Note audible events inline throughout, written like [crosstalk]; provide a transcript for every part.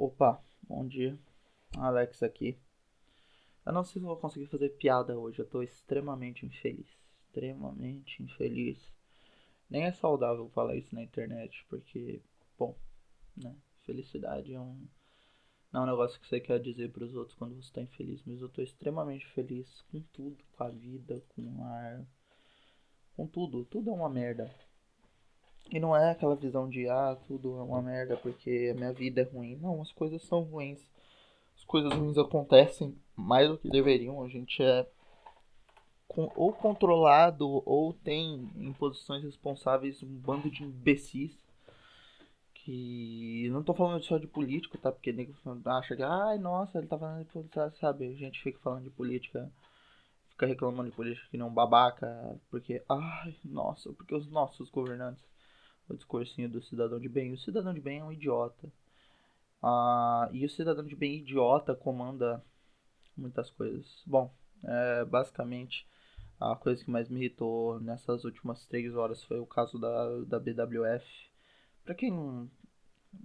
Opa, bom dia. Alex aqui. Eu não sei se vou conseguir fazer piada hoje, eu tô extremamente infeliz. Extremamente infeliz. Nem é saudável falar isso na internet, porque, bom, né? Felicidade é um. Não é um negócio que você quer dizer para os outros quando você está infeliz, mas eu tô extremamente feliz com tudo, com a vida, com o ar, com tudo. Tudo é uma merda. E não é aquela visão de, ah, tudo é uma merda porque a minha vida é ruim. Não, as coisas são ruins. As coisas ruins acontecem mais do que deveriam. A gente é ou controlado ou tem em posições responsáveis um bando de imbecis. Que não tô falando só de político, tá? Porque nego acha que, ai, nossa, ele tá falando de política, sabe? A gente fica falando de política fica reclamando de política que não babaca, porque, ai, nossa, porque os nossos governantes o discursinho do cidadão de bem. O cidadão de bem é um idiota. Ah, e o cidadão de bem idiota comanda muitas coisas. Bom, é, basicamente a coisa que mais me irritou nessas últimas três horas foi o caso da, da BWF. Pra quem.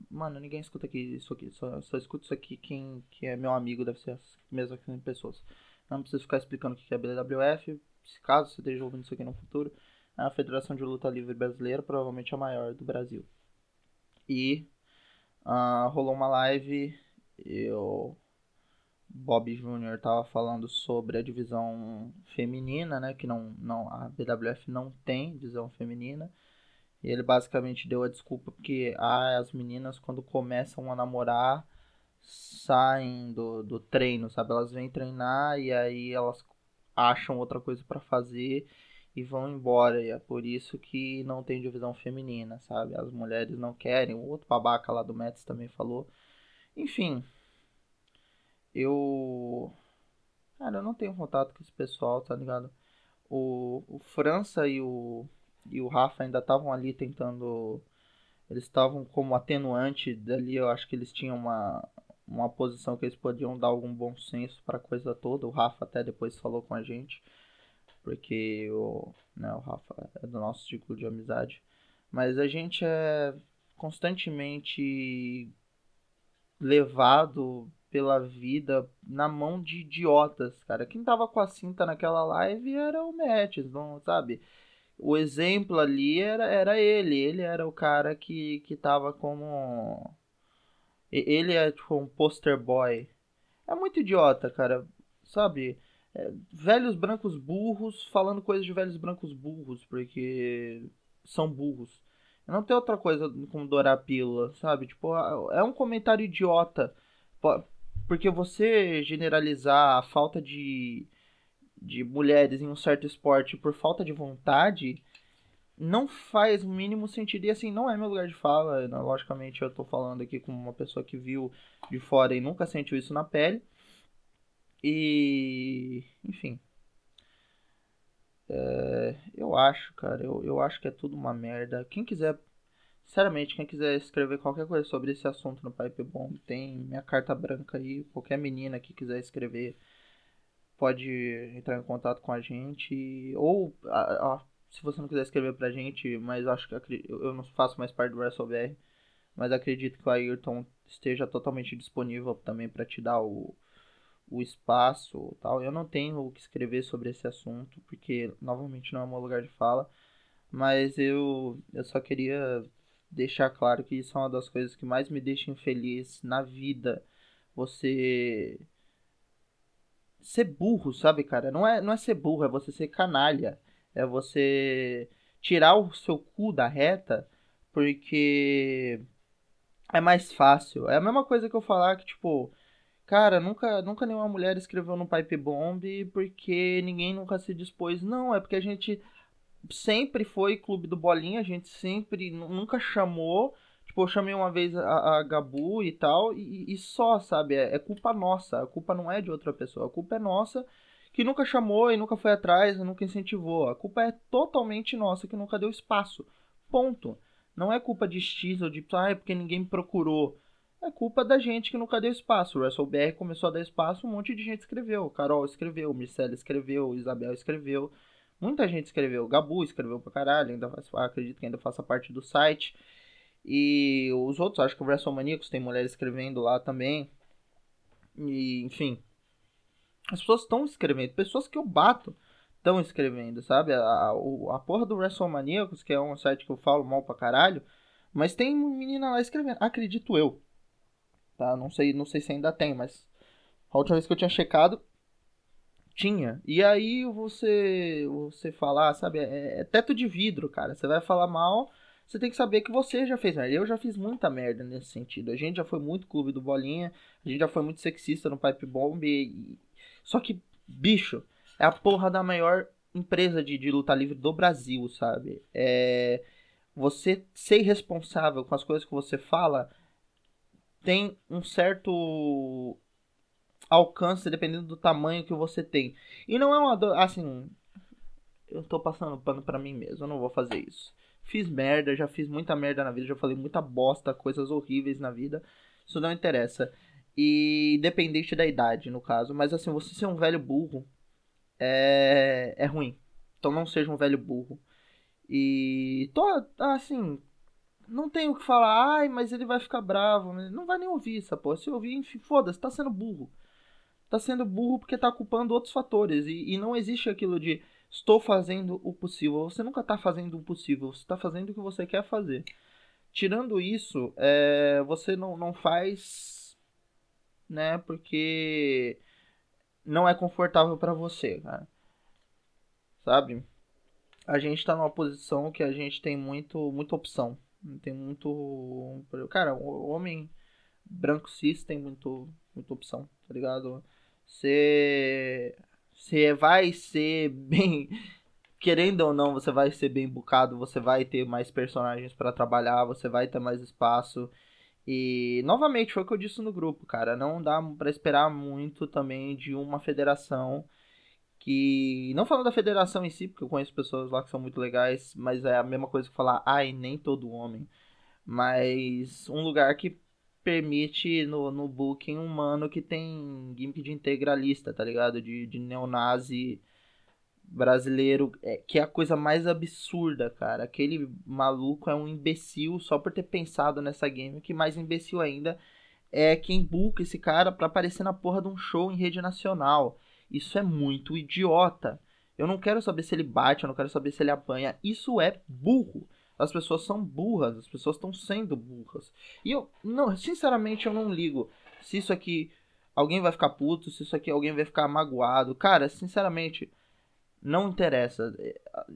Mano, ninguém escuta aqui isso aqui. Só, só escuta isso aqui quem que é meu amigo, deve ser as mesmas pessoas. Não preciso ficar explicando o que é BWF. Se caso você esteja ouvindo isso aqui no futuro, a Federação de Luta Livre Brasileira, provavelmente a maior do Brasil. E uh, rolou uma live e o Bob Jr. tava falando sobre a divisão feminina, né? Que não, não, a BWF não tem divisão feminina. E ele basicamente deu a desculpa porque ah, as meninas quando começam a namorar saem do, do treino, sabe? Elas vêm treinar e aí elas acham outra coisa para fazer e vão embora. E é por isso que não tem divisão feminina, sabe? As mulheres não querem. O outro babaca lá do Mets também falou. Enfim. Eu. Cara, eu não tenho contato com esse pessoal, tá ligado? O, o França e o, e o Rafa ainda estavam ali tentando. Eles estavam como atenuante dali. Eu acho que eles tinham uma, uma posição que eles podiam dar algum bom senso para a coisa toda. O Rafa até depois falou com a gente porque o, né, o Rafa é do nosso ciclo de amizade. Mas a gente é constantemente levado pela vida na mão de idiotas, cara. Quem tava com a cinta naquela live era o Metis, não sabe? O exemplo ali era, era ele. Ele era o cara que, que tava como. Ele é tipo um poster boy. É muito idiota, cara. Sabe? É, velhos brancos burros falando coisas de velhos brancos burros, porque são burros. Não tem outra coisa como dourar a pílula, sabe? Tipo, é um comentário idiota. Porque você generalizar a falta de, de mulheres em um certo esporte por falta de vontade não faz o mínimo sentido. E assim, não é meu lugar de fala. Né? Logicamente, eu tô falando aqui com uma pessoa que viu de fora e nunca sentiu isso na pele. E. Enfim. É, eu acho, cara. Eu, eu acho que é tudo uma merda. Quem quiser. Sinceramente, quem quiser escrever qualquer coisa sobre esse assunto no Pipe Bomb, tem minha carta branca aí. Qualquer menina que quiser escrever pode entrar em contato com a gente. Ou, a, a, se você não quiser escrever pra gente, mas acho que eu não faço mais parte do WrestleBR, mas acredito que o Ayrton esteja totalmente disponível também para te dar o, o espaço tal. Eu não tenho o que escrever sobre esse assunto, porque novamente não é o meu lugar de fala, mas eu, eu só queria deixar claro que isso é uma das coisas que mais me deixa infeliz na vida. Você ser burro, sabe, cara? Não é, não é ser burro, é você ser canalha. É você tirar o seu cu da reta porque é mais fácil. É a mesma coisa que eu falar que, tipo, Cara, nunca, nunca nenhuma mulher escreveu no Pipe Bomb porque ninguém nunca se dispôs. Não, é porque a gente sempre foi clube do Bolinha, a gente sempre, nunca chamou. Tipo, eu chamei uma vez a, a Gabu e tal, e, e só, sabe? É, é, culpa nossa, a culpa não é de outra pessoa, a culpa é nossa que nunca chamou e nunca foi atrás, nunca incentivou. A culpa é totalmente nossa que nunca deu espaço. Ponto. Não é culpa de X ou de, ah, é porque ninguém me procurou. É culpa da gente que nunca deu espaço. O WrestleBR começou a dar espaço, um monte de gente escreveu. Carol escreveu, Mircela escreveu, Isabel escreveu. Muita gente escreveu. Gabu escreveu pra caralho, ainda faz, acredito que ainda faça parte do site. E os outros, acho que o WrestleManiacos tem mulher escrevendo lá também. E, enfim. As pessoas estão escrevendo. Pessoas que eu bato estão escrevendo, sabe? A, a, a porra do WrestleManiacos, que é um site que eu falo mal pra caralho. Mas tem menina lá escrevendo. Acredito eu. Tá? Não sei, não sei se ainda tem, mas. A última vez que eu tinha checado, tinha. E aí você você falar, sabe, é, é, teto de vidro, cara. Você vai falar mal, você tem que saber que você já fez merda. Eu já fiz muita merda nesse sentido. A gente já foi muito clube do bolinha, a gente já foi muito sexista no Pipe Bomb. E... Só que, bicho, é a porra da maior empresa de, de luta livre do Brasil, sabe? É você ser responsável com as coisas que você fala tem um certo alcance dependendo do tamanho que você tem. E não é uma dor, assim, eu tô passando pano para mim mesmo, eu não vou fazer isso. Fiz merda, já fiz muita merda na vida, já falei muita bosta, coisas horríveis na vida. Isso não interessa. E independente da idade, no caso, mas assim, você ser um velho burro é é ruim. Então não seja um velho burro. E tô assim, não tenho o que falar, ai, mas ele vai ficar bravo. Não vai nem ouvir essa porra. Se ouvir, enfim, foda-se, tá sendo burro tá sendo burro porque tá culpando outros fatores. E, e não existe aquilo de estou fazendo o possível. Você nunca tá fazendo o possível, você tá fazendo o que você quer fazer. Tirando isso, é, você não, não faz, né, porque não é confortável para você, cara. Sabe? A gente tá numa posição que a gente tem muito, muita opção. Tem muito. Cara, o homem branco cis tem muito, muita opção, tá ligado? Você. Você vai ser [laughs] bem. Querendo ou não, você vai ser bem bucado, você vai ter mais personagens para trabalhar, você vai ter mais espaço. E novamente foi o que eu disse no grupo, cara, não dá para esperar muito também de uma federação que não falando da federação em si, porque eu conheço pessoas lá que são muito legais, mas é a mesma coisa que falar, ai, nem todo homem. Mas um lugar que permite no, no booking um mano que tem gimmick de integralista, tá ligado? De, de neonazi brasileiro, é, que é a coisa mais absurda, cara. Aquele maluco é um imbecil só por ter pensado nessa que mais imbecil ainda é quem buca esse cara pra aparecer na porra de um show em rede nacional. Isso é muito idiota. Eu não quero saber se ele bate, eu não quero saber se ele apanha. Isso é burro. As pessoas são burras, as pessoas estão sendo burras. E eu, não, sinceramente, eu não ligo se isso aqui alguém vai ficar puto, se isso aqui alguém vai ficar magoado. Cara, sinceramente, não interessa.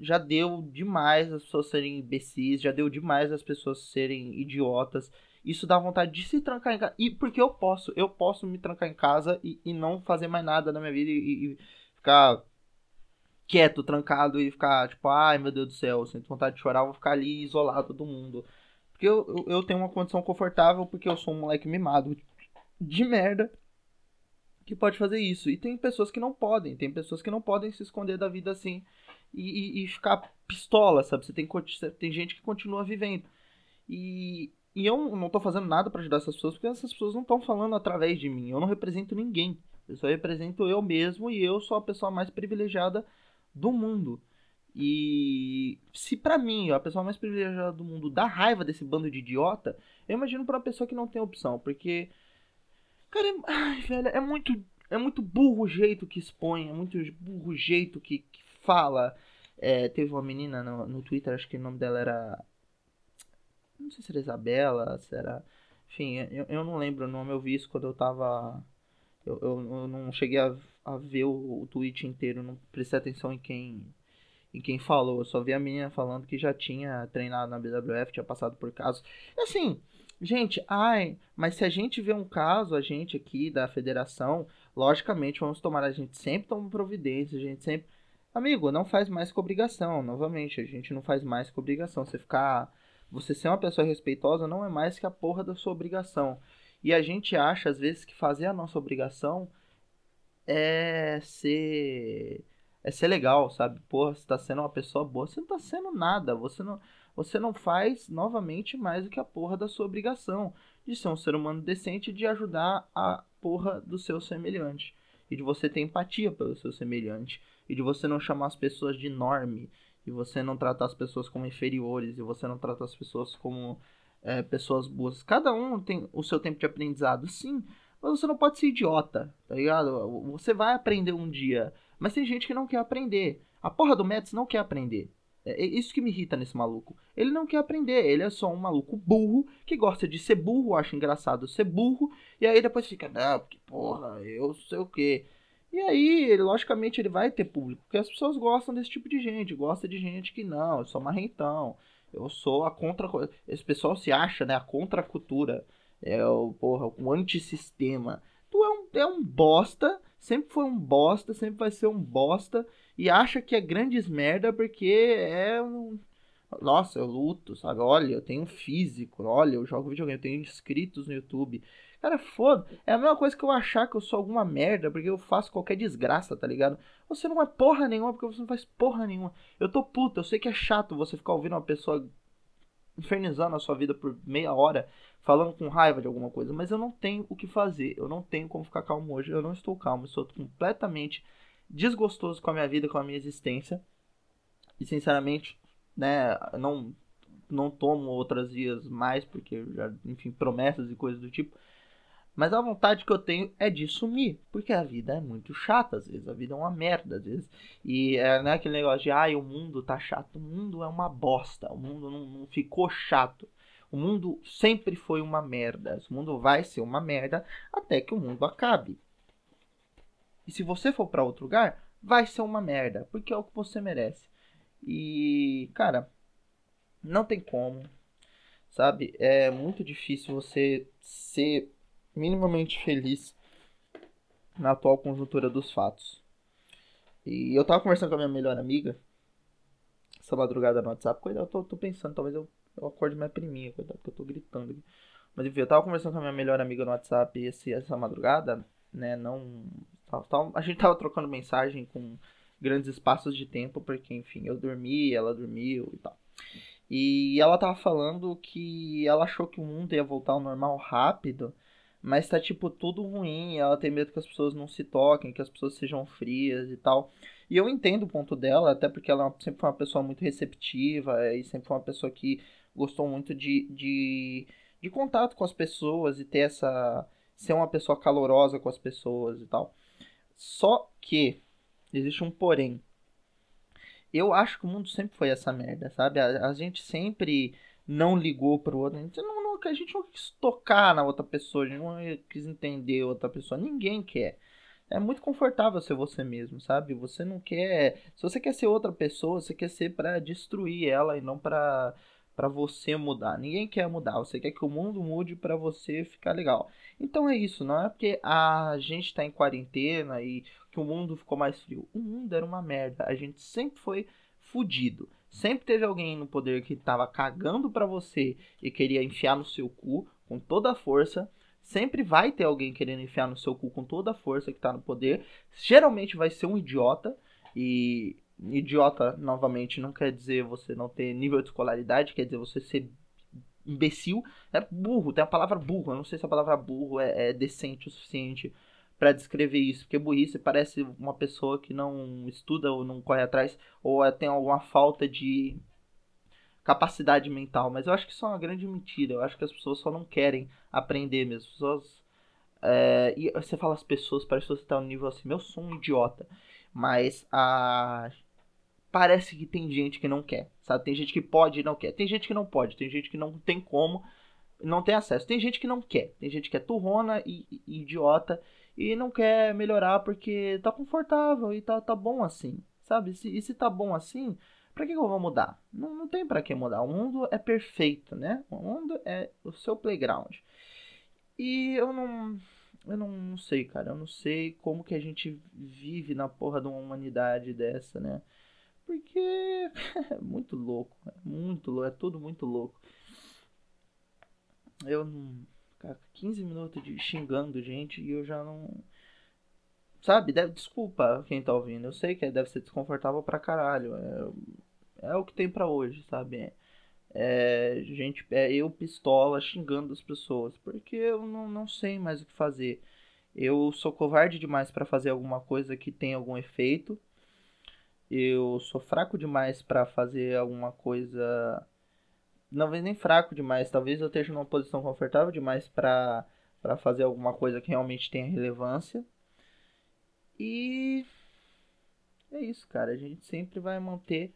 Já deu demais as pessoas serem imbecis, já deu demais as pessoas serem idiotas. Isso dá vontade de se trancar em casa. E porque eu posso, eu posso me trancar em casa e, e não fazer mais nada na minha vida e, e ficar quieto, trancado e ficar tipo, ai meu Deus do céu, sinto vontade de chorar, vou ficar ali isolado do mundo. Porque eu, eu, eu, tenho uma condição confortável, porque eu sou um moleque mimado de merda que pode fazer isso. E tem pessoas que não podem, tem pessoas que não podem se esconder da vida assim e, e, e ficar pistola, sabe? Você tem, tem gente que continua vivendo. E, e eu não tô fazendo nada para ajudar essas pessoas, porque essas pessoas não estão falando através de mim. Eu não represento ninguém. Eu só represento eu mesmo e eu sou a pessoa mais privilegiada do mundo. E se para mim, a pessoa mais privilegiada do mundo dá raiva desse bando de idiota, eu imagino para uma pessoa que não tem opção, porque cara, é, ai, velho, é muito é muito burro o jeito que expõe, é muito burro o jeito que, que fala. É, teve uma menina no, no Twitter, acho que o nome dela era não sei se era Isabela, se era enfim, eu, eu não lembro o nome, eu vi isso quando eu tava eu, eu, eu não cheguei a, a ver o, o tweet inteiro, não prestei atenção em quem em quem falou. Eu só vi a menina falando que já tinha treinado na BWF, tinha passado por casos. Assim, gente, ai, mas se a gente vê um caso, a gente aqui da federação, logicamente vamos tomar, a gente sempre toma providência, a gente sempre. Amigo, não faz mais com obrigação, novamente, a gente não faz mais com obrigação. Você ficar. Você ser uma pessoa respeitosa não é mais que a porra da sua obrigação. E a gente acha, às vezes, que fazer a nossa obrigação é ser. É ser legal, sabe? Porra, você tá sendo uma pessoa boa, você não tá sendo nada. Você não, você não faz novamente mais do que a porra da sua obrigação de ser um ser humano decente e de ajudar a porra do seu semelhante. E de você ter empatia pelo seu semelhante. E de você não chamar as pessoas de norme. E você não tratar as pessoas como inferiores. E você não tratar as pessoas como é, pessoas boas. Cada um tem o seu tempo de aprendizado, sim. Mas você não pode ser idiota, tá ligado? Você vai aprender um dia. Mas tem gente que não quer aprender. A porra do Mets não quer aprender. É, é isso que me irrita nesse maluco. Ele não quer aprender, ele é só um maluco burro que gosta de ser burro, acha engraçado ser burro, e aí depois fica, não, porque porra, eu sei o quê. E aí, logicamente, ele vai ter público, porque as pessoas gostam desse tipo de gente, gosta de gente que não, eu sou marrentão, eu sou a contra. Esse pessoal se acha, né? A contracultura. É o, porra, o antissistema. Tu é um, é um bosta, sempre foi um bosta, sempre vai ser um bosta e acha que é grandes merda porque é um. Nossa, eu luto, sabe? Olha, eu tenho físico, olha, eu jogo videogame, eu tenho inscritos no YouTube. Cara, foda. É a mesma coisa que eu achar que eu sou alguma merda porque eu faço qualquer desgraça, tá ligado? Você não é porra nenhuma porque você não faz porra nenhuma. Eu tô puta, eu sei que é chato você ficar ouvindo uma pessoa infernizando a sua vida por meia hora, falando com raiva de alguma coisa, mas eu não tenho o que fazer. Eu não tenho como ficar calmo hoje. Eu não estou calmo, estou completamente desgostoso com a minha vida, com a minha existência. E sinceramente, né, não não tomo outras vias mais porque já, enfim, promessas e coisas do tipo. Mas a vontade que eu tenho é de sumir, porque a vida é muito chata às vezes, a vida é uma merda às vezes. E é, não é aquele negócio de, ai, o mundo tá chato. O mundo é uma bosta, o mundo não, não ficou chato. O mundo sempre foi uma merda. O mundo vai ser uma merda até que o mundo acabe. E se você for para outro lugar, vai ser uma merda, porque é o que você merece. E, cara, não tem como, sabe? É muito difícil você ser minimamente feliz na atual conjuntura dos fatos. E eu tava conversando com a minha melhor amiga essa madrugada no WhatsApp. Cuidado, eu tô, tô pensando, talvez eu, eu acorde minha priminha, cuidado que eu tô gritando aqui. Mas enfim, eu tava conversando com a minha melhor amiga no WhatsApp esse, essa madrugada, né? Não a gente tava trocando mensagem com grandes espaços de tempo, porque, enfim, eu dormi, ela dormiu e tal. E ela tava falando que ela achou que o mundo ia voltar ao normal rápido, mas tá, tipo, tudo ruim. Ela tem medo que as pessoas não se toquem, que as pessoas sejam frias e tal. E eu entendo o ponto dela, até porque ela sempre foi uma pessoa muito receptiva e sempre foi uma pessoa que gostou muito de, de, de contato com as pessoas e ter essa. ser uma pessoa calorosa com as pessoas e tal. Só que existe um porém. Eu acho que o mundo sempre foi essa merda, sabe? A, a gente sempre não ligou pro outro. A gente não, não, a gente não quis tocar na outra pessoa, a gente não quis entender outra pessoa. Ninguém quer. É muito confortável ser você mesmo, sabe? Você não quer. Se você quer ser outra pessoa, você quer ser para destruir ela e não para para você mudar. Ninguém quer mudar. Você quer que o mundo mude para você ficar legal. Então é isso, não é porque a gente está em quarentena e que o mundo ficou mais frio. O mundo era uma merda. A gente sempre foi fudido. Sempre teve alguém no poder que estava cagando para você e queria enfiar no seu cu com toda a força. Sempre vai ter alguém querendo enfiar no seu cu com toda a força que está no poder. Geralmente vai ser um idiota. E idiota, novamente, não quer dizer você não ter nível de escolaridade, quer dizer você ser imbecil, é burro, tem a palavra burro. Eu não sei se a palavra burro é, é decente o suficiente para descrever isso, porque burrice parece uma pessoa que não estuda ou não corre atrás, ou é, tem alguma falta de capacidade mental. Mas eu acho que isso é uma grande mentira. Eu acho que as pessoas só não querem aprender mesmo. As pessoas. É, e você fala as pessoas, parece que você tá no nível assim, eu sou um idiota. Mas a parece que tem gente que não quer, sabe? Tem gente que pode e não quer. Tem gente que não pode, tem gente que não tem como, não tem acesso. Tem gente que não quer, tem gente que é turrona e, e idiota e não quer melhorar porque tá confortável e tá, tá bom assim, sabe? Se, e se tá bom assim, pra que, que eu vou mudar? Não, não tem para que mudar. O mundo é perfeito, né? O mundo é o seu playground. E eu não. Eu não sei, cara. Eu não sei como que a gente vive na porra de uma humanidade dessa, né? Porque [laughs] é muito louco, é muito louco, é tudo muito louco. Eu não. Cara, 15 minutos de xingando gente e eu já não. Sabe, deve, desculpa quem tá ouvindo. Eu sei que deve ser desconfortável pra caralho. É, é o que tem para hoje, sabe? É, é, gente, é eu pistola xingando as pessoas. Porque eu não, não sei mais o que fazer. Eu sou covarde demais para fazer alguma coisa que tenha algum efeito eu sou fraco demais para fazer alguma coisa talvez nem fraco demais, talvez eu esteja numa posição confortável demais para para fazer alguma coisa que realmente tenha relevância. E é isso, cara. A gente sempre vai manter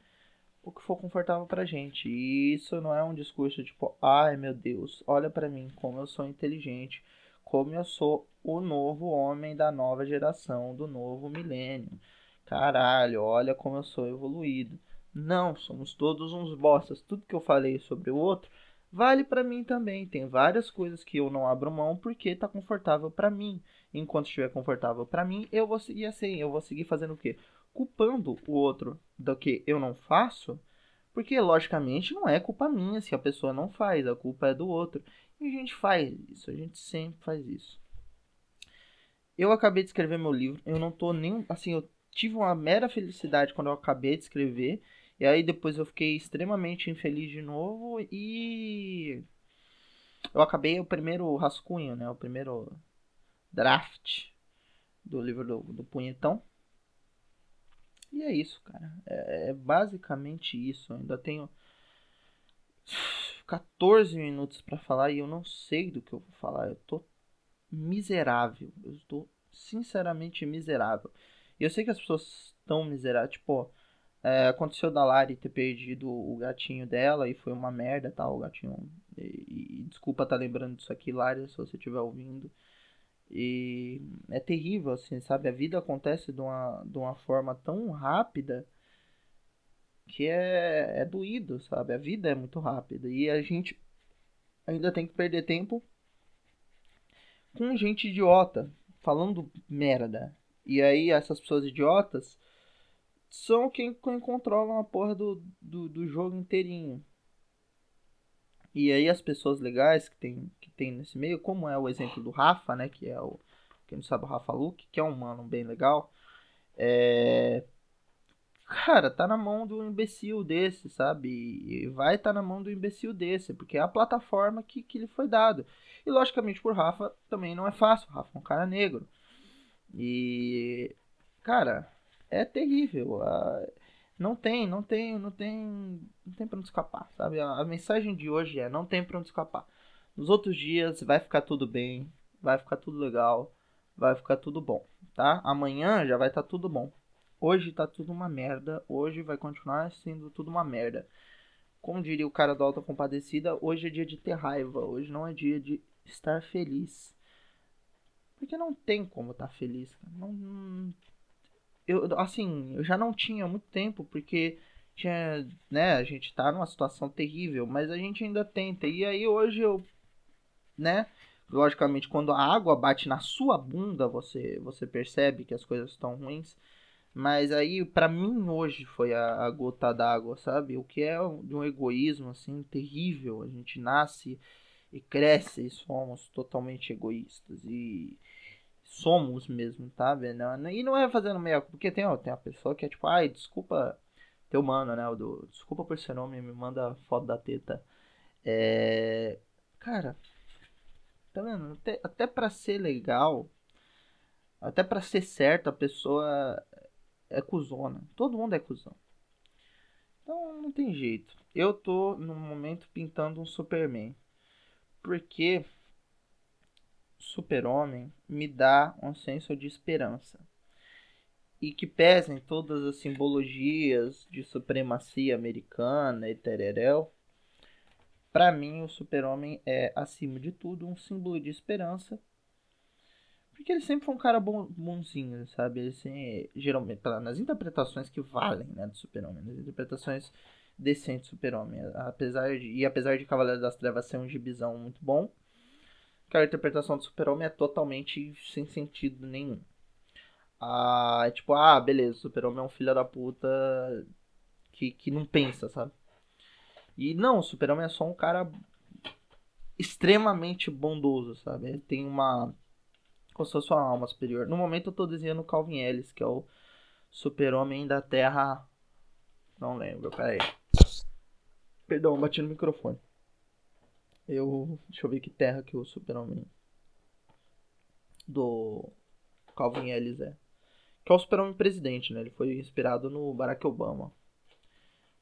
o que for confortável pra gente. E isso não é um discurso tipo, ai meu Deus, olha para mim como eu sou inteligente, como eu sou o novo homem da nova geração, do novo milênio. Caralho, olha como eu sou evoluído. Não, somos todos uns bostas. Tudo que eu falei sobre o outro vale para mim também. Tem várias coisas que eu não abro mão porque tá confortável para mim. Enquanto estiver confortável para mim, eu vou seguir assim, eu vou seguir fazendo o quê? Culpando o outro do que eu não faço, porque logicamente não é culpa minha se a pessoa não faz, a culpa é do outro. E a gente faz isso, a gente sempre faz isso. Eu acabei de escrever meu livro, eu não tô nem assim, eu tive uma mera felicidade quando eu acabei de escrever e aí depois eu fiquei extremamente infeliz de novo e eu acabei o primeiro rascunho, né? O primeiro draft do livro do, do Punhetão. E é isso, cara. É, é basicamente isso. Eu ainda tenho 14 minutos para falar e eu não sei do que eu vou falar. Eu tô miserável. Eu estou sinceramente miserável. E eu sei que as pessoas estão miseráveis. Tipo, é, aconteceu da Lari ter perdido o gatinho dela e foi uma merda, tá? O gatinho. E, e desculpa tá lembrando disso aqui, Lari, se você estiver ouvindo. E é terrível, assim, sabe? A vida acontece de uma, de uma forma tão rápida que é, é doído, sabe? A vida é muito rápida. E a gente ainda tem que perder tempo com gente idiota, falando merda. E aí essas pessoas idiotas são quem, quem controlam a porra do, do, do, jogo inteirinho. E aí as pessoas legais que tem, que tem nesse meio, como é o exemplo do Rafa, né? Que é o. Quem não sabe o Rafa Luke, que é um mano bem legal. É. Cara, tá na mão do imbecil desse, sabe? E vai tá na mão do imbecil desse, porque é a plataforma que, que lhe foi dado. E logicamente por Rafa também não é fácil. O Rafa é um cara negro. E. Cara, é terrível. não tem, não tem, não tem, não tem para onde escapar, sabe? A, mensagem de hoje é não tem para onde escapar. Nos outros dias vai ficar tudo bem, vai ficar tudo legal, vai ficar tudo bom, tá? Amanhã já vai estar tá tudo bom. Hoje tá tudo uma merda, hoje vai continuar sendo tudo uma merda. Como diria o cara da Alta Compadecida, hoje é dia de ter raiva, hoje não é dia de estar feliz. Porque não tem como estar tá feliz. Não, não, eu, assim, eu já não tinha muito tempo, porque tinha, né, a gente tá numa situação terrível, mas a gente ainda tenta. E aí hoje eu, né, logicamente quando a água bate na sua bunda, você você percebe que as coisas estão ruins. Mas aí, para mim, hoje foi a, a gota d'água, sabe? O que é de um egoísmo, assim, terrível. A gente nasce e cresce e somos totalmente egoístas. E somos mesmo, tá vendo? E não é fazendo meia porque tem, ó, tem uma pessoa que é tipo, ai, desculpa, teu mano, né? Do, desculpa por ser nome, me manda foto da teta. É. Cara, tá vendo? Até, até pra ser legal, até pra ser certo, a pessoa é cuzona. Todo mundo é cuzão. Então não tem jeito. Eu tô no momento pintando um Superman. Porque super-homem me dá um senso de esperança. E que pesem todas as simbologias de supremacia americana e tereréu, para mim o super-homem é, acima de tudo, um símbolo de esperança. Porque ele sempre foi um cara bom, bonzinho, sabe? Ele assim, geralmente, nas interpretações que valem, né, do super-homem, nas interpretações decentes do super-homem. Apesar de, e apesar de Cavaleiro das Trevas ser um gibizão muito bom, que a interpretação do super-homem é totalmente sem sentido nenhum. Ah, é tipo, ah, beleza, o super-homem é um filho da puta que, que não pensa, sabe? E não, o super-homem é só um cara extremamente bondoso, sabe? Ele tem uma. como se fosse uma alma superior. No momento eu tô desenhando o Calvin Ellis, que é o super-homem da Terra. Não lembro, peraí. Perdão, bati no microfone. Eu. Deixa eu ver que terra que o Super-Homem do Calvin Ellis é. Que é o Super-Homem presidente, né? Ele foi inspirado no Barack Obama.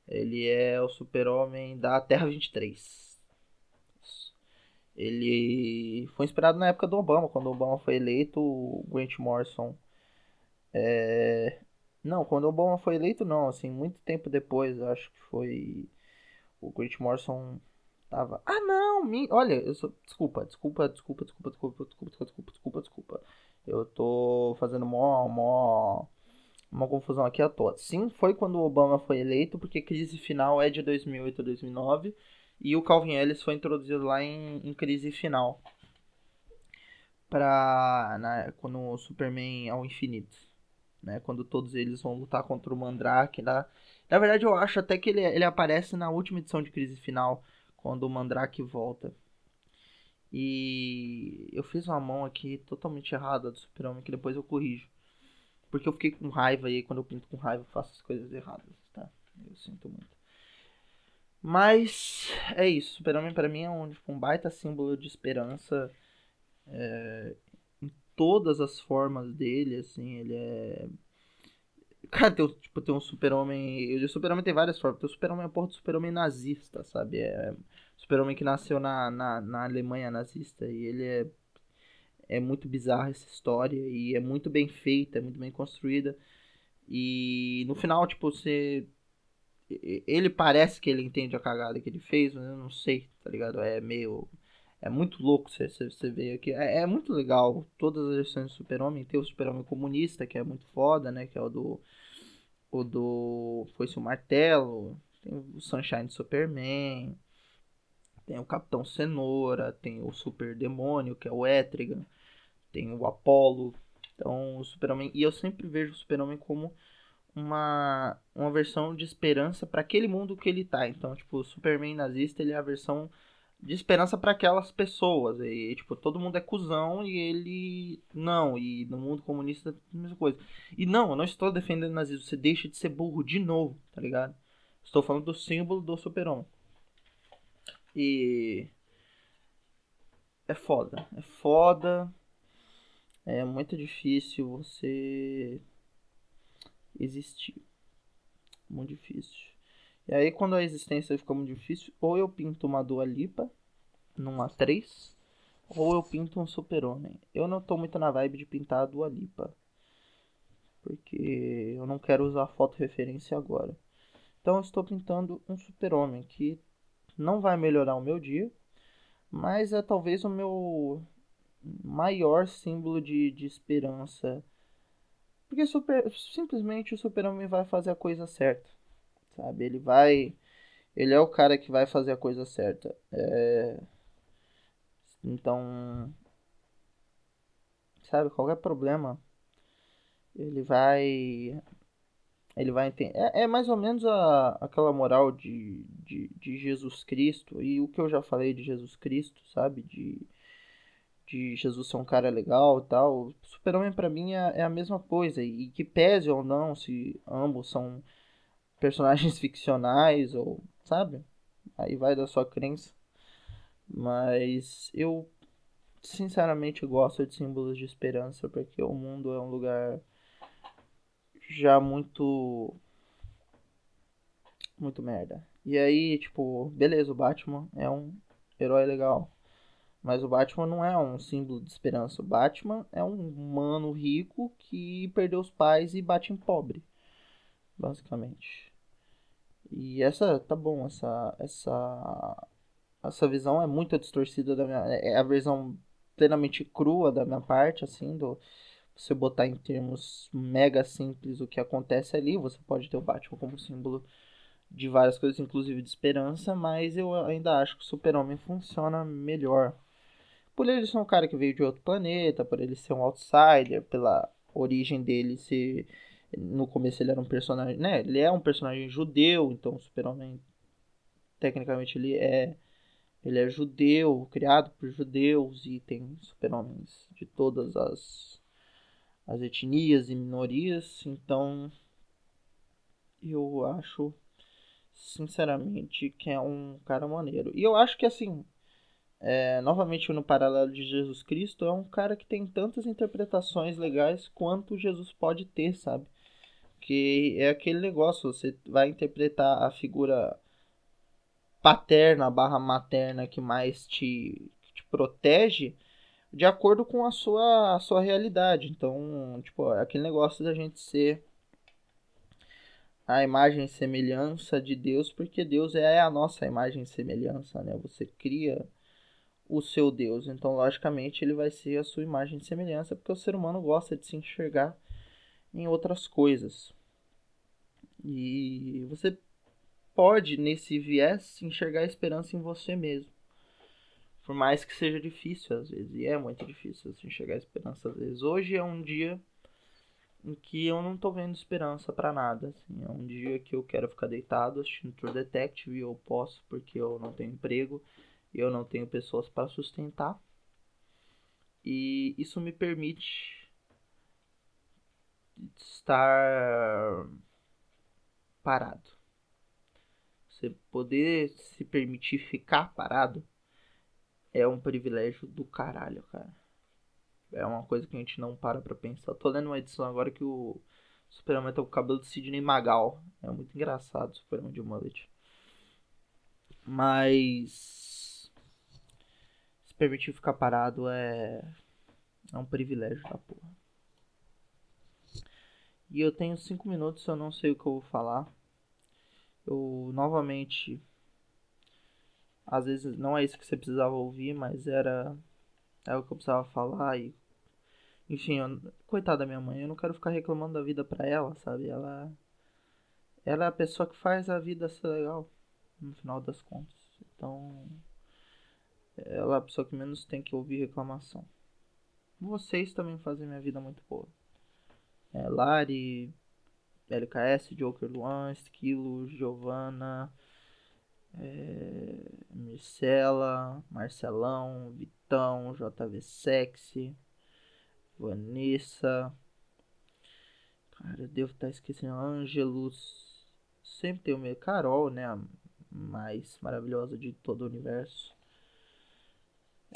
Ele é o super-homem da Terra 23. Ele foi inspirado na época do Obama, quando o Obama foi eleito, o Grant Morrison. É... Não, quando o Obama foi eleito, não, assim, muito tempo depois, acho que foi. O Grant Morrison tava. Ah, não! Me... Olha, eu sou. Desculpa, desculpa, desculpa, desculpa, desculpa, desculpa, desculpa, desculpa, desculpa. Eu tô fazendo mó, mó uma confusão aqui à toa. Sim, foi quando o Obama foi eleito, porque crise final é de 2008 a 2009 e o Calvin Ellis foi introduzido lá em, em crise final. Pra, na, quando o Superman ao infinito. Né, quando todos eles vão lutar contra o Mandrake. Na, na verdade, eu acho até que ele, ele aparece na última edição de Crise Final, quando o Mandrake volta. E eu fiz uma mão aqui totalmente errada do Super-Homem, que depois eu corrijo. Porque eu fiquei com raiva e quando eu pinto com raiva eu faço as coisas erradas, tá? Eu sinto muito. Mas é isso. Super-Homem pra mim é um, tipo, um baita símbolo de esperança. É, em todas as formas dele, assim, ele é. Cara, tem, tipo, tem um super-homem. O super-homem tem várias formas. Tem o super-homem é a porra do super-homem nazista, sabe? É super-homem que nasceu na, na, na Alemanha nazista. E ele é é muito bizarra essa história e é muito bem feita, é muito bem construída. E no final, tipo, você. Ele parece que ele entende a cagada que ele fez, mas eu não sei, tá ligado? É meio. É muito louco você, você ver aqui. É, é, muito legal. Todas as versões do Super-Homem. Tem o Super-Homem comunista, que é muito foda, né? Que é o do. O do. Foi-se o Martelo. Tem o Sunshine Superman. Tem o Capitão Cenoura. Tem o Super Demônio, que é o Etrigan tem o Apollo. Então, o Super-Homem. E eu sempre vejo o Super-Homem como uma, uma versão de esperança para aquele mundo que ele tá. Então, tipo, o Superman nazista, ele é a versão de esperança para aquelas pessoas. E, tipo, todo mundo é cuzão e ele. Não, e no mundo comunista a mesma coisa. E não, eu não estou defendendo nazismo. Você deixa de ser burro de novo, tá ligado? Estou falando do símbolo do Super-Homem. E. É foda. É foda é muito difícil você existir. Muito difícil. E aí quando a existência fica muito difícil, ou eu pinto uma Dua Lipa numa 3, ou eu pinto um super-homem. Eu não tô muito na vibe de pintar a Dua Lipa. Porque eu não quero usar foto referência agora. Então eu estou pintando um super-homem que não vai melhorar o meu dia, mas é talvez o meu maior símbolo de, de esperança. Porque super, simplesmente o super-homem vai fazer a coisa certa. Sabe? Ele vai. Ele é o cara que vai fazer a coisa certa. É... Então. Sabe? Qualquer problema. Ele vai. Ele vai entender. É, é mais ou menos a, aquela moral de, de, de Jesus Cristo. E o que eu já falei de Jesus Cristo, sabe? De de Jesus ser um cara legal e tal. Super-Homem para mim é, é, a mesma coisa. E que pese ou não se ambos são personagens [laughs] ficcionais ou, sabe? Aí vai da sua crença. Mas eu sinceramente gosto de símbolos de esperança porque o mundo é um lugar já muito muito merda. E aí, tipo, beleza, o Batman é um herói legal. Mas o Batman não é um símbolo de esperança. O Batman é um humano rico que perdeu os pais e bate em pobre, basicamente. E essa, tá bom, essa essa essa visão é muito distorcida da minha, é a visão plenamente crua da minha parte, assim, do você botar em termos mega simples o que acontece ali, você pode ter o Batman como símbolo de várias coisas, inclusive de esperança, mas eu ainda acho que o Super-Homem funciona melhor por ele ser um cara que veio de outro planeta, por ele ser um outsider, pela origem dele ser. No começo ele era um personagem. Né? Ele é um personagem judeu, então o Super-Homem. Tecnicamente ele é. Ele é judeu, criado por judeus, e tem super-homens de todas as, as etnias e minorias. Então. Eu acho. Sinceramente, que é um cara maneiro. E eu acho que assim é, novamente no paralelo de Jesus Cristo, é um cara que tem tantas interpretações legais quanto Jesus pode ter, sabe? Que é aquele negócio, você vai interpretar a figura paterna barra materna que mais te, te protege de acordo com a sua, a sua realidade. Então, tipo, é aquele negócio da gente ser a imagem e semelhança de Deus, porque Deus é a nossa imagem e semelhança, né? Você cria o seu Deus, então logicamente ele vai ser a sua imagem e semelhança, porque o ser humano gosta de se enxergar em outras coisas. E você pode nesse viés enxergar a esperança em você mesmo. Por mais que seja difícil às vezes, e é muito difícil você enxergar a esperança às vezes. Hoje é um dia em que eu não tô vendo esperança para nada. Assim. É um dia que eu quero ficar deitado assistindo True Detective e eu posso porque eu não tenho emprego e eu não tenho pessoas para sustentar. E isso me permite estar parado. Você poder se permitir ficar parado é um privilégio do caralho, cara. É uma coisa que a gente não para pra pensar. Tô lendo uma edição agora que o Superman tá com o cabelo de Sidney Magal. É muito engraçado o Superman de mullet. Mas. Se permitir ficar parado é. É um privilégio da porra. E eu tenho 5 minutos, eu não sei o que eu vou falar. Eu novamente. Às vezes não é isso que você precisava ouvir, mas era. É o que eu precisava falar e enfim, eu, coitada da minha mãe, eu não quero ficar reclamando da vida pra ela, sabe? Ela, ela é a pessoa que faz a vida ser legal, no final das contas. Então, ela é a pessoa que menos tem que ouvir reclamação. Vocês também fazem minha vida muito boa. É, Lari, LKS, Joker Luan, Esquilo, Giovana, é, Marcela, Marcelão, Vitão, JV Sexy. Vanessa. Cara, eu devo estar esquecendo. Angelus. Sempre tem o meu. Carol, né? A mais maravilhosa de todo o universo.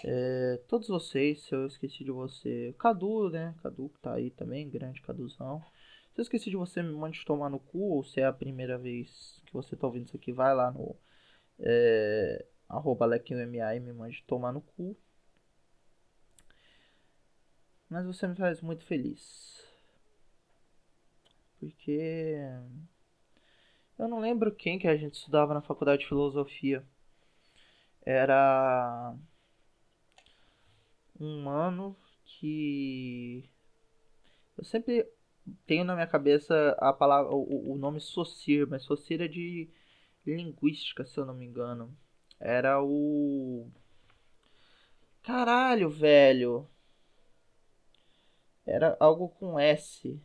É, todos vocês, se eu esqueci de você. Cadu, né? Cadu que tá aí também, grande Caduzão. Se eu esqueci de você, me mande tomar no cu. Ou se é a primeira vez que você tá ouvindo isso aqui, vai lá no. É, arroba e me mande tomar no cu. Mas você me faz muito feliz. Porque. Eu não lembro quem que a gente estudava na faculdade de filosofia. Era. Um ano que. Eu sempre tenho na minha cabeça a palavra, o, o nome Socir, mas Socir é de linguística, se eu não me engano. Era o. Caralho, velho. Era algo com S.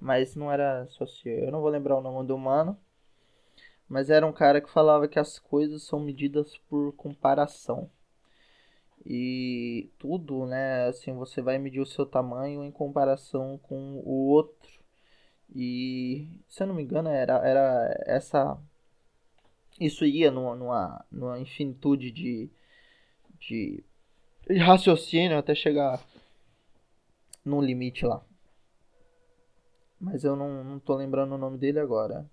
Mas não era social. Eu não vou lembrar o nome do humano. Mas era um cara que falava que as coisas são medidas por comparação. E tudo, né? Assim, você vai medir o seu tamanho em comparação com o outro. E se eu não me engano, era, era essa. Isso ia numa, numa, numa infinitude de, de raciocínio até chegar num limite lá. Mas eu não, não tô lembrando o nome dele agora.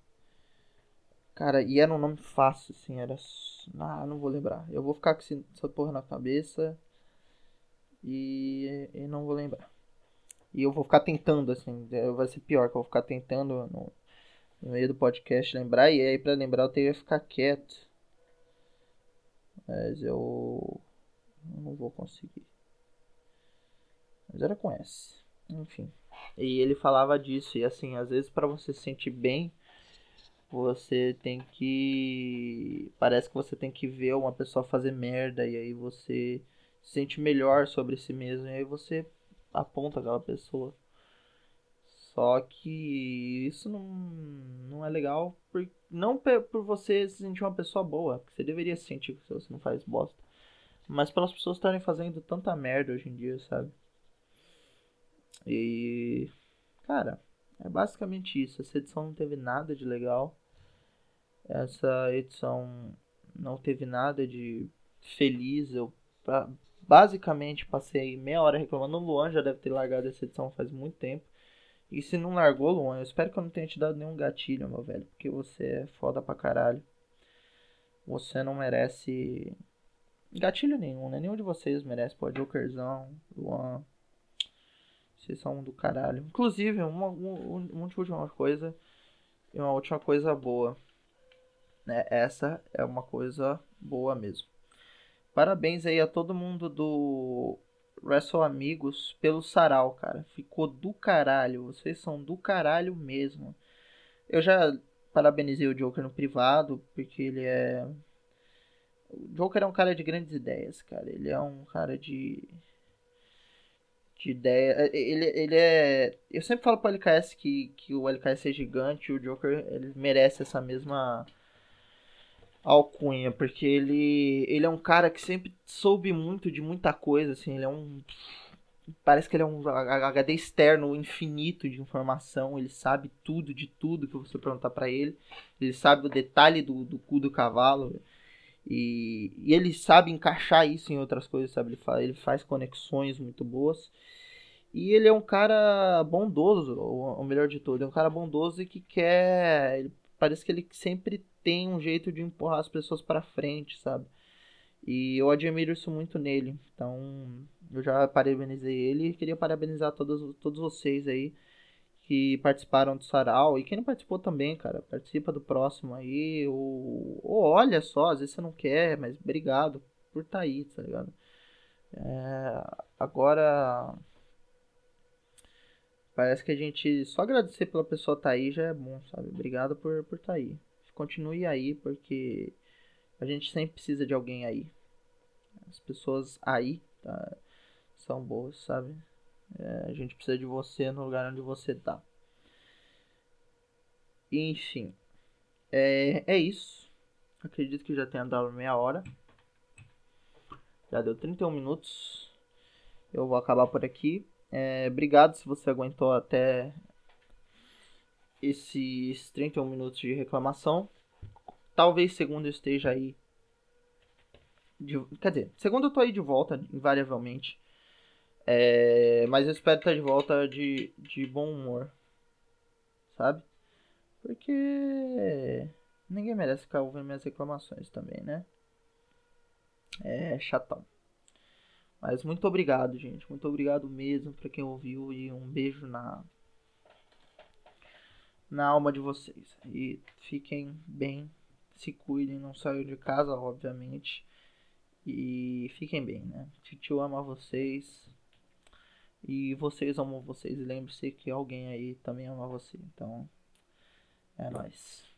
Cara, e era um nome fácil, assim, era. Ah, não vou lembrar. Eu vou ficar com essa porra na cabeça. E, e não vou lembrar. E eu vou ficar tentando, assim. É, vai ser pior, que eu vou ficar tentando no, no meio do podcast lembrar. E aí, pra lembrar, eu teria que ficar quieto. Mas eu. não vou conseguir. Mas era com S. Enfim. E ele falava disso. E assim, às vezes para você se sentir bem, você tem que. Parece que você tem que ver uma pessoa fazer merda. E aí você se sente melhor sobre si mesmo. E aí você aponta aquela pessoa. Só que isso não, não é legal. Por, não por você se sentir uma pessoa boa. Que você deveria se sentir se você não faz bosta. Mas pelas pessoas estarem fazendo tanta merda hoje em dia, sabe? E. Cara, é basicamente isso. Essa edição não teve nada de legal. Essa edição não teve nada de feliz. Eu basicamente passei meia hora reclamando. O Luan já deve ter largado essa edição faz muito tempo. E se não largou, Luan, eu espero que eu não tenha te dado nenhum gatilho, meu velho. Porque você é foda pra caralho. Você não merece gatilho nenhum, né? Nenhum de vocês merece. Pô, Jokerzão, Luan. Vocês são do caralho. Inclusive, uma, uma, uma última coisa. E uma última coisa boa. Né? Essa é uma coisa boa mesmo. Parabéns aí a todo mundo do Wrestle Amigos pelo sarau, cara. Ficou do caralho. Vocês são do caralho mesmo. Eu já parabenizei o Joker no privado, porque ele é. O Joker é um cara de grandes ideias, cara. Ele é um cara de. De ideia. Ele, ele é. Eu sempre falo pro LKS que, que o LKS é gigante. O Joker ele merece essa mesma alcunha, porque ele ele é um cara que sempre soube muito de muita coisa, assim, ele é um parece que ele é um HD externo infinito de informação, ele sabe tudo de tudo que você perguntar para ele, ele sabe o detalhe do, do cu do cavalo e, e, ele sabe encaixar isso em outras coisas, sabe? Ele faz, ele faz conexões muito boas. E ele é um cara bondoso, ou, ou melhor de tudo, é um cara bondoso e que quer. Ele, parece que ele sempre tem um jeito de empurrar as pessoas para frente, sabe? E eu admiro isso muito nele. Então, eu já parabenizei ele e queria parabenizar todos, todos vocês aí que participaram do Sarau. E quem não participou também, cara, participa do próximo aí. Ou, ou olha só, às vezes você não quer, mas obrigado por estar tá aí, tá ligado? É, agora. Parece que a gente. Só agradecer pela pessoa estar tá aí já é bom, sabe? Obrigado por estar por tá aí continue aí, porque a gente sempre precisa de alguém aí. As pessoas aí tá, são boas, sabe? É, a gente precisa de você no lugar onde você tá. Enfim, é, é isso. Acredito que já tenha dado meia hora. Já deu 31 minutos. Eu vou acabar por aqui. É, obrigado se você aguentou até esses 31 minutos de reclamação. Talvez segundo eu esteja aí. De, quer dizer, segundo eu tô aí de volta, invariavelmente. É, mas eu espero estar de volta de, de bom humor. Sabe? Porque ninguém merece ficar ouvindo minhas reclamações também, né? É chatão. Mas muito obrigado, gente. Muito obrigado mesmo para quem ouviu e um beijo na na alma de vocês. E fiquem bem, se cuidem, não saiam de casa, obviamente. E fiquem bem, né? Titio ama vocês. E vocês amam vocês. E lembre-se que alguém aí também ama você. Então, é nóis.